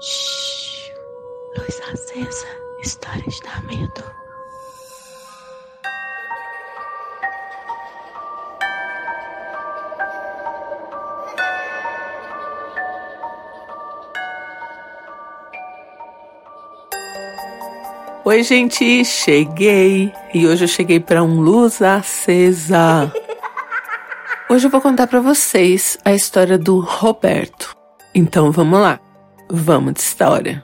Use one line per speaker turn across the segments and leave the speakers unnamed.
Shhh. Luz acesa. Histórias da medo.
Oi, gente, cheguei e hoje eu cheguei para um luz acesa. Hoje eu vou contar para vocês a história do Roberto. Então vamos lá, vamos de história.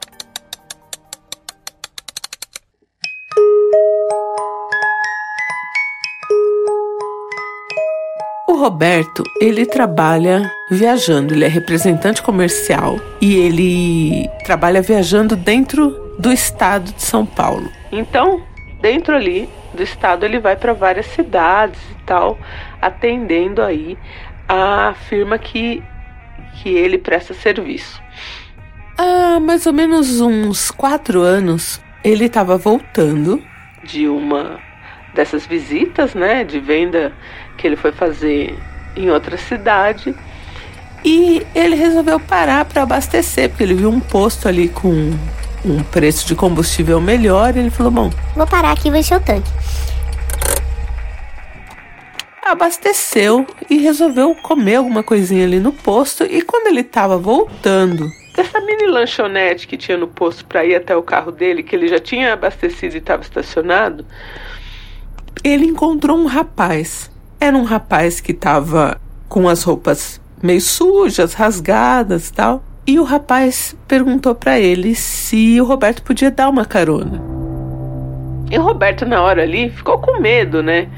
O Roberto, ele trabalha viajando, ele é representante comercial e ele trabalha viajando dentro do estado de São Paulo. Então, dentro ali do estado, ele vai para várias cidades e tal, atendendo aí a firma que, que ele presta serviço. Há mais ou menos uns quatro anos, ele estava voltando de uma dessas visitas, né, de venda que ele foi fazer em outra cidade. E ele resolveu parar para abastecer, porque ele viu um posto ali com um preço de combustível melhor, ele falou: Bom,
vou parar aqui e vou encher o tanque.
Abasteceu e resolveu comer alguma coisinha ali no posto. E quando ele estava voltando dessa mini lanchonete que tinha no posto para ir até o carro dele, que ele já tinha abastecido e estava estacionado, ele encontrou um rapaz. Era um rapaz que estava com as roupas meio sujas, rasgadas, tal. E o rapaz perguntou para ele se o Roberto podia dar uma carona. E o Roberto, na hora ali, ficou com medo, né?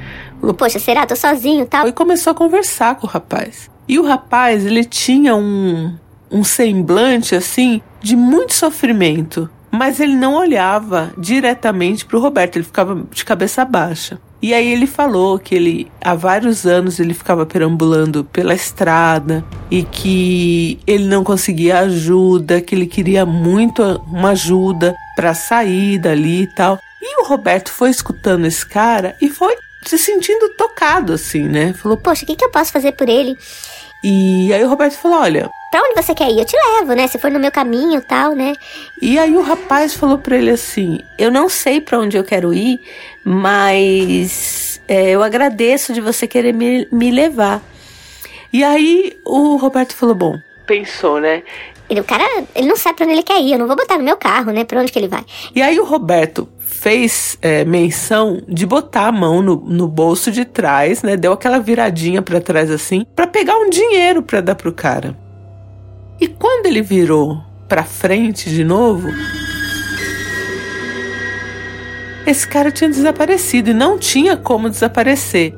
Poxa, será? Tô sozinho tal.
E começou a conversar com o rapaz. E o rapaz, ele tinha um, um semblante, assim, de muito sofrimento. Mas ele não olhava diretamente para o Roberto, ele ficava de cabeça baixa. E aí ele falou que ele há vários anos ele ficava perambulando pela estrada e que ele não conseguia ajuda, que ele queria muito uma ajuda para sair dali e tal. E o Roberto foi escutando esse cara e foi se sentindo tocado assim, né?
Falou: "Poxa, o que, que eu posso fazer por ele?"
E aí o Roberto falou: "Olha,
Pra onde você quer ir? Eu te levo, né? Se for no meu caminho tal, né?
E aí o rapaz falou pra ele assim: Eu não sei para onde eu quero ir, mas é, eu agradeço de você querer me, me levar. E aí o Roberto falou: Bom, pensou, né?
Ele, o cara, ele não sabe pra onde ele quer ir, eu não vou botar no meu carro, né? Pra onde que ele vai?
E aí o Roberto fez é, menção de botar a mão no, no bolso de trás, né? Deu aquela viradinha para trás assim, para pegar um dinheiro para dar pro cara. E quando ele virou para frente de novo, esse cara tinha desaparecido e não tinha como desaparecer.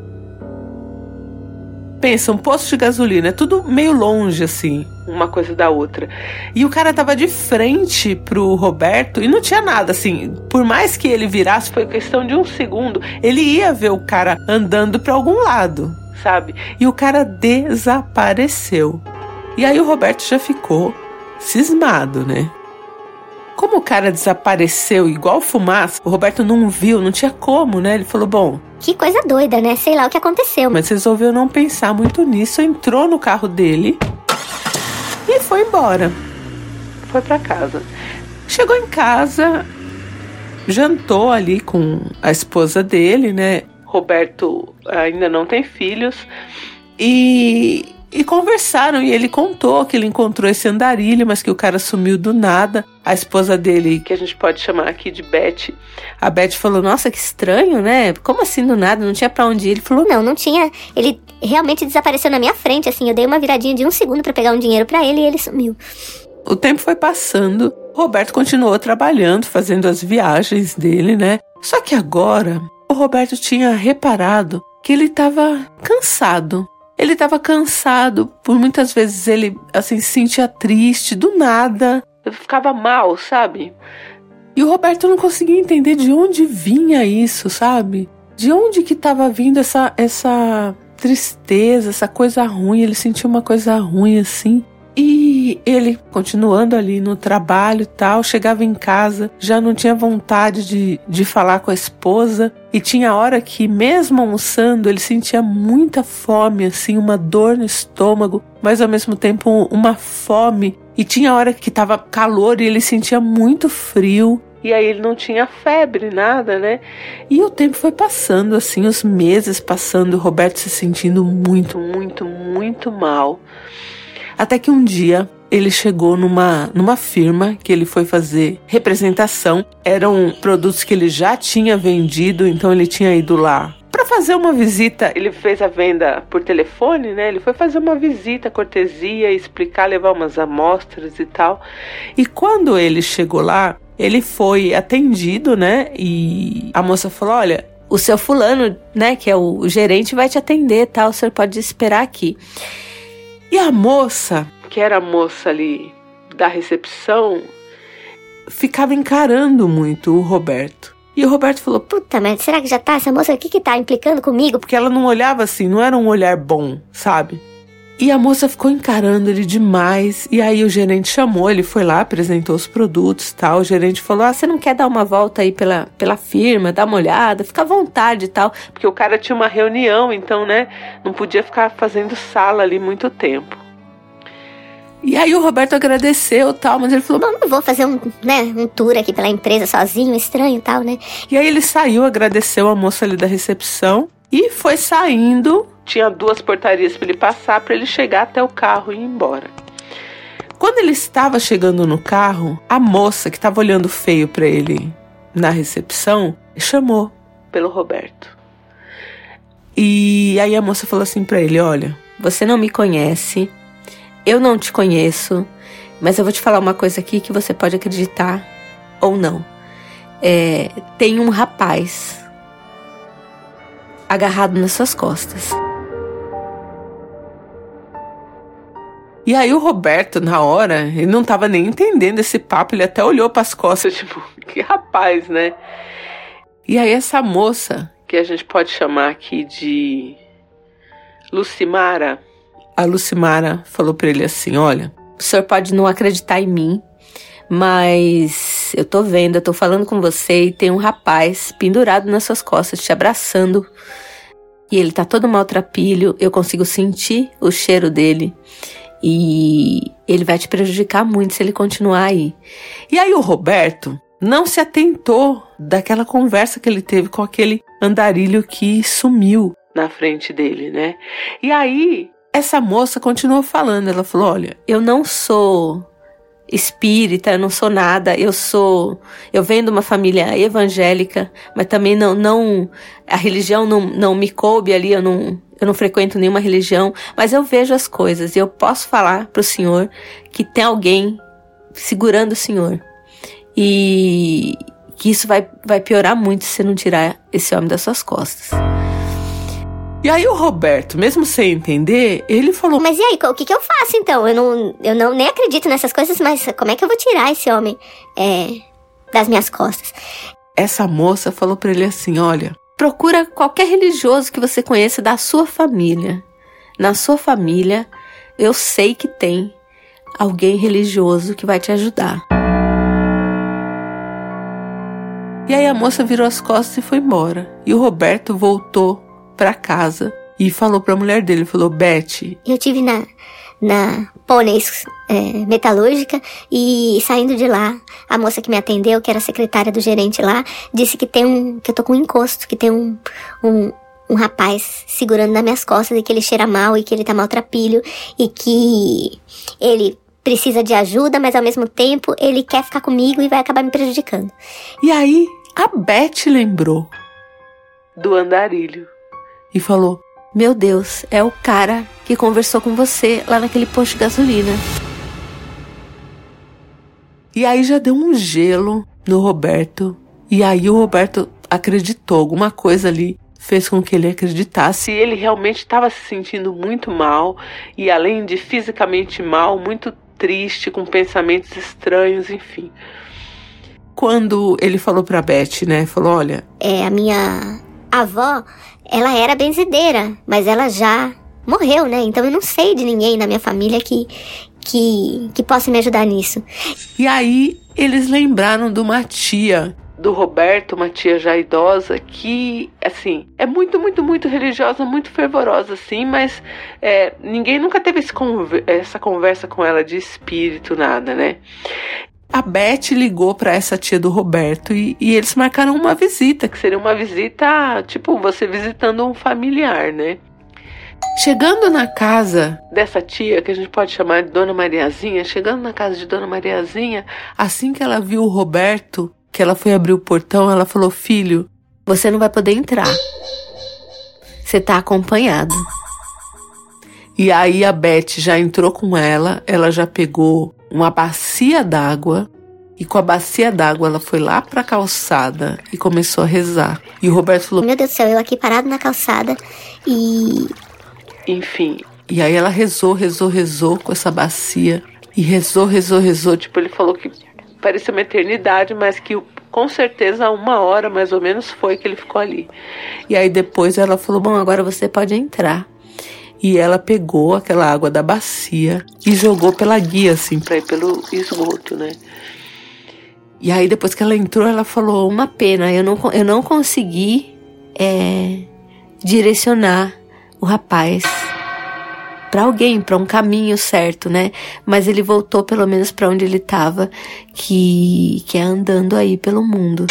Pensa, um posto de gasolina, é tudo meio longe assim, uma coisa da outra. E o cara tava de frente pro Roberto e não tinha nada assim. Por mais que ele virasse, foi questão de um segundo, ele ia ver o cara andando para algum lado, sabe? E o cara desapareceu. E aí o Roberto já ficou cismado, né? Como o cara desapareceu igual fumaça, o Roberto não viu, não tinha como, né? Ele falou: Bom.
Que coisa doida, né? Sei lá o que aconteceu.
Mas resolveu não pensar muito nisso, entrou no carro dele e foi embora. Foi para casa. Chegou em casa, jantou ali com a esposa dele, né? Roberto ainda não tem filhos. E e conversaram e ele contou que ele encontrou esse andarilho, mas que o cara sumiu do nada. A esposa dele, que a gente pode chamar aqui de Beth, a Beth falou: "Nossa, que estranho, né? Como assim do nada? Não tinha para onde ir?" Ele falou:
"Não, não tinha. Ele realmente desapareceu na minha frente, assim. Eu dei uma viradinha de um segundo para pegar um dinheiro para ele e ele sumiu."
O tempo foi passando. Roberto continuou trabalhando, fazendo as viagens dele, né? Só que agora o Roberto tinha reparado que ele estava cansado. Ele estava cansado, por muitas vezes ele assim se sentia triste do nada. Ele ficava mal, sabe? E o Roberto não conseguia entender de onde vinha isso, sabe? De onde que estava vindo essa essa tristeza, essa coisa ruim. Ele sentia uma coisa ruim assim. Ele, continuando ali no trabalho e tal, chegava em casa, já não tinha vontade de, de falar com a esposa. E tinha hora que, mesmo almoçando, ele sentia muita fome, assim, uma dor no estômago, mas ao mesmo tempo uma fome E tinha hora que tava calor e ele sentia muito frio. E aí ele não tinha febre, nada, né? E o tempo foi passando, assim, os meses passando, Roberto se sentindo muito, muito, muito mal. Até que um dia ele chegou numa, numa firma que ele foi fazer representação. Eram produtos que ele já tinha vendido, então ele tinha ido lá para fazer uma visita. Ele fez a venda por telefone, né? Ele foi fazer uma visita, cortesia, explicar, levar umas amostras e tal. E quando ele chegou lá, ele foi atendido, né? E a moça falou: Olha, o seu fulano, né, que é o gerente, vai te atender, tal. O senhor pode esperar aqui. E a moça, que era a moça ali da recepção, ficava encarando muito o Roberto. E o Roberto falou:
Puta, mas será que já tá? Essa moça aqui que tá implicando comigo?
Porque ela não olhava assim, não era um olhar bom, sabe? E a moça ficou encarando ele demais. E aí o gerente chamou, ele foi lá, apresentou os produtos tal. O gerente falou: Ah, você não quer dar uma volta aí pela, pela firma, dar uma olhada, fica à vontade e tal. Porque o cara tinha uma reunião, então, né, não podia ficar fazendo sala ali muito tempo. E aí o Roberto agradeceu tal, mas ele falou:
Bom, não vou fazer um, né, um tour aqui pela empresa sozinho, estranho e tal, né?
E aí ele saiu, agradeceu a moça ali da recepção e foi saindo tinha duas portarias para ele passar para ele chegar até o carro e ir embora. Quando ele estava chegando no carro, a moça que estava olhando feio para ele na recepção chamou pelo Roberto. E aí a moça falou assim para ele: Olha, você não me conhece, eu não te conheço, mas eu vou te falar uma coisa aqui que você pode acreditar ou não. É, tem um rapaz agarrado nas suas costas. E aí o Roberto, na hora, ele não tava nem entendendo esse papo, ele até olhou para as costas, tipo, que rapaz, né? E aí essa moça, que a gente pode chamar aqui de Lucimara, a Lucimara falou para ele assim: "Olha, o senhor pode não acreditar em mim, mas eu tô vendo, eu tô falando com você e tem um rapaz pendurado nas suas costas te abraçando. E ele tá todo maltrapilho, eu consigo sentir o cheiro dele. E ele vai te prejudicar muito se ele continuar aí. E aí o Roberto não se atentou daquela conversa que ele teve com aquele andarilho que sumiu na frente dele, né? E aí essa moça continuou falando, ela falou: "Olha, eu não sou espírita, eu não sou nada, eu sou, eu venho de uma família evangélica, mas também não, não a religião não, não me coube ali, eu não, eu não frequento nenhuma religião, mas eu vejo as coisas e eu posso falar para o Senhor que tem alguém segurando o Senhor. E que isso vai, vai piorar muito se você não tirar esse homem das suas costas. E aí o Roberto, mesmo sem entender, ele falou:
Mas e aí, o que, que eu faço então? Eu não, eu não nem acredito nessas coisas, mas como é que eu vou tirar esse homem é, das minhas costas?
Essa moça falou para ele assim: Olha, Procura qualquer religioso que você conheça da sua família. Na sua família, eu sei que tem alguém religioso que vai te ajudar. E aí a moça virou as costas e foi embora. E o Roberto voltou para casa e falou para a mulher dele, falou: "Beth,
eu tive na na Pôneis é, Metalúrgica e saindo de lá, a moça que me atendeu, que era secretária do gerente lá, disse que tem um. que eu tô com um encosto, que tem um, um, um rapaz segurando nas minhas costas e que ele cheira mal e que ele tá maltrapilho e que ele precisa de ajuda, mas ao mesmo tempo ele quer ficar comigo e vai acabar me prejudicando.
E aí a Beth lembrou do andarilho e falou: meu Deus, é o cara que conversou com você lá naquele posto de gasolina. E aí já deu um gelo no Roberto. E aí o Roberto acreditou, alguma coisa ali fez com que ele acreditasse. E ele realmente estava se sentindo muito mal e além de fisicamente mal, muito triste, com pensamentos estranhos, enfim. Quando ele falou para Beth, né, falou: "Olha,
é a minha avó ela era benzedeira, mas ela já morreu, né? Então eu não sei de ninguém na minha família que, que, que possa me ajudar nisso.
E aí eles lembraram de uma tia do Roberto, uma tia já idosa, que, assim, é muito, muito, muito religiosa, muito fervorosa, assim, mas é, ninguém nunca teve conver essa conversa com ela de espírito, nada, né? A Beth ligou para essa tia do Roberto e, e, eles marcaram uma visita, que seria uma visita, tipo, você visitando um familiar, né? Chegando na casa dessa tia, que a gente pode chamar de Dona Mariazinha, chegando na casa de Dona Mariazinha, assim que ela viu o Roberto, que ela foi abrir o portão, ela falou: Filho, você não vai poder entrar. Você tá acompanhado. E aí a Beth já entrou com ela, ela já pegou uma bacia d'água e com a bacia d'água ela foi lá pra calçada e começou a rezar. E o Roberto falou:
Meu Deus do céu, eu aqui parado na calçada e.
Enfim. E aí ela rezou, rezou, rezou com essa bacia. E rezou, rezou, rezou. Tipo, ele falou que parecia uma eternidade, mas que com certeza uma hora mais ou menos foi que ele ficou ali. E aí depois ela falou: Bom, agora você pode entrar. E ela pegou aquela água da bacia e jogou pela guia, assim, pra ir pelo esgoto, né? E aí depois que ela entrou, ela falou: Uma pena, eu não, eu não consegui é, direcionar o rapaz para alguém, para um caminho certo, né? Mas ele voltou pelo menos para onde ele estava, que que é andando aí pelo mundo.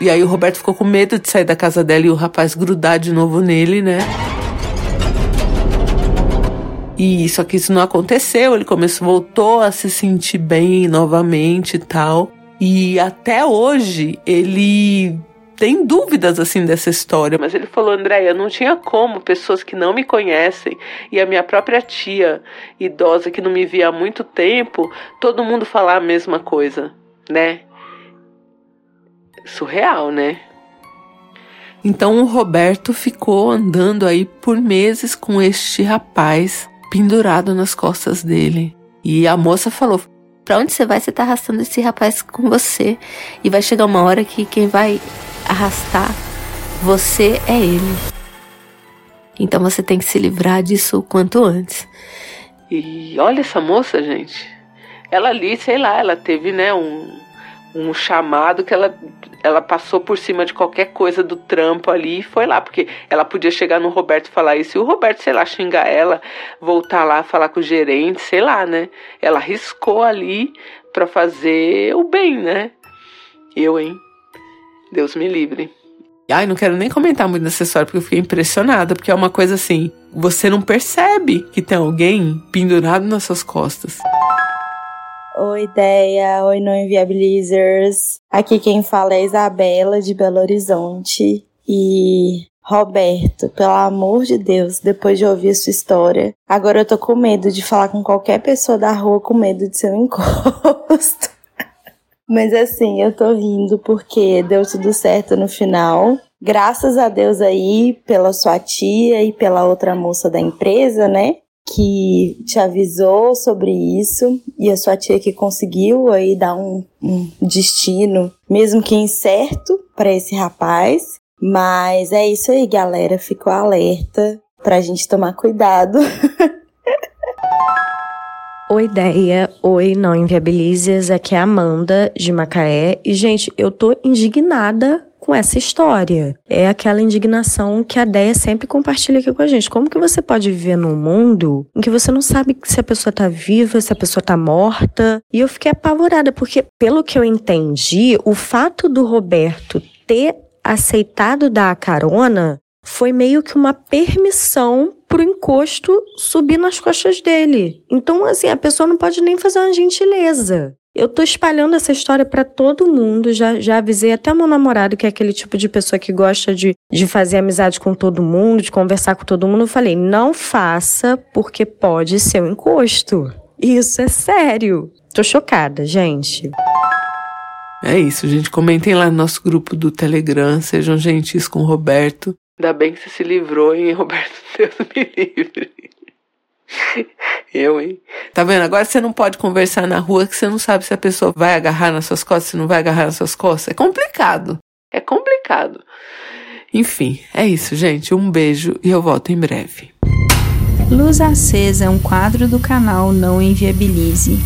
E aí o Roberto ficou com medo de sair da casa dela e o rapaz grudar de novo nele, né? E só que isso não aconteceu, ele começou, voltou a se sentir bem novamente e tal. E até hoje ele tem dúvidas assim dessa história, mas ele falou, Andréia, não tinha como pessoas que não me conhecem e a minha própria tia idosa que não me via há muito tempo, todo mundo falar a mesma coisa, né? Surreal, né? Então o Roberto ficou andando aí por meses com este rapaz pendurado nas costas dele. E a moça falou: Pra onde você vai? Você tá arrastando esse rapaz com você. E vai chegar uma hora que quem vai arrastar você é ele. Então você tem que se livrar disso o quanto antes. E olha essa moça, gente. Ela ali, sei lá, ela teve, né, um, um chamado que ela, ela passou por cima de qualquer coisa do trampo ali e foi lá, porque ela podia chegar no Roberto e falar isso, e o Roberto, sei lá, xingar ela, voltar lá, falar com o gerente, sei lá, né? Ela arriscou ali para fazer o bem, né? Eu, hein? Deus me livre. Ai, não quero nem comentar muito nessa história porque eu fiquei impressionada, porque é uma coisa assim, você não percebe que tem alguém pendurado nas suas costas.
Oi, ideia. Oi, não inviabilizers. Aqui quem fala é Isabela de Belo Horizonte e Roberto, pelo amor de Deus, depois de ouvir a sua história, agora eu tô com medo de falar com qualquer pessoa da rua com medo de ser um encosto. Mas assim, eu tô rindo porque deu tudo certo no final. Graças a Deus aí pela sua tia e pela outra moça da empresa, né? Que te avisou sobre isso e a sua tia que conseguiu aí dar um, um destino, mesmo que incerto, para esse rapaz. Mas é isso aí, galera. Ficou alerta pra gente tomar cuidado.
Oi, ideia. Oi, não inviabilizes. Aqui é a Amanda, de Macaé. E, gente, eu tô indignada com essa história. É aquela indignação que a Deia sempre compartilha aqui com a gente. Como que você pode viver num mundo em que você não sabe se a pessoa tá viva, se a pessoa tá morta? E eu fiquei apavorada, porque, pelo que eu entendi, o fato do Roberto ter aceitado dar a carona foi meio que uma permissão pro encosto subir nas costas dele. Então, assim, a pessoa não pode nem fazer uma gentileza. Eu tô espalhando essa história para todo mundo, já, já avisei até meu namorado, que é aquele tipo de pessoa que gosta de, de fazer amizade com todo mundo, de conversar com todo mundo. Eu falei, não faça, porque pode ser um encosto. Isso é sério. Tô chocada, gente.
É isso, gente. Comentem lá no nosso grupo do Telegram. Sejam gentis com o Roberto. Ainda bem que você se livrou, hein, Roberto? Deus me livre. Eu, hein? Tá vendo? Agora você não pode conversar na rua que você não sabe se a pessoa vai agarrar nas suas costas, se não vai agarrar nas suas costas. É complicado. É complicado. Enfim, é isso, gente. Um beijo e eu volto em breve.
Luz Acesa é um quadro do canal Não Inviabilize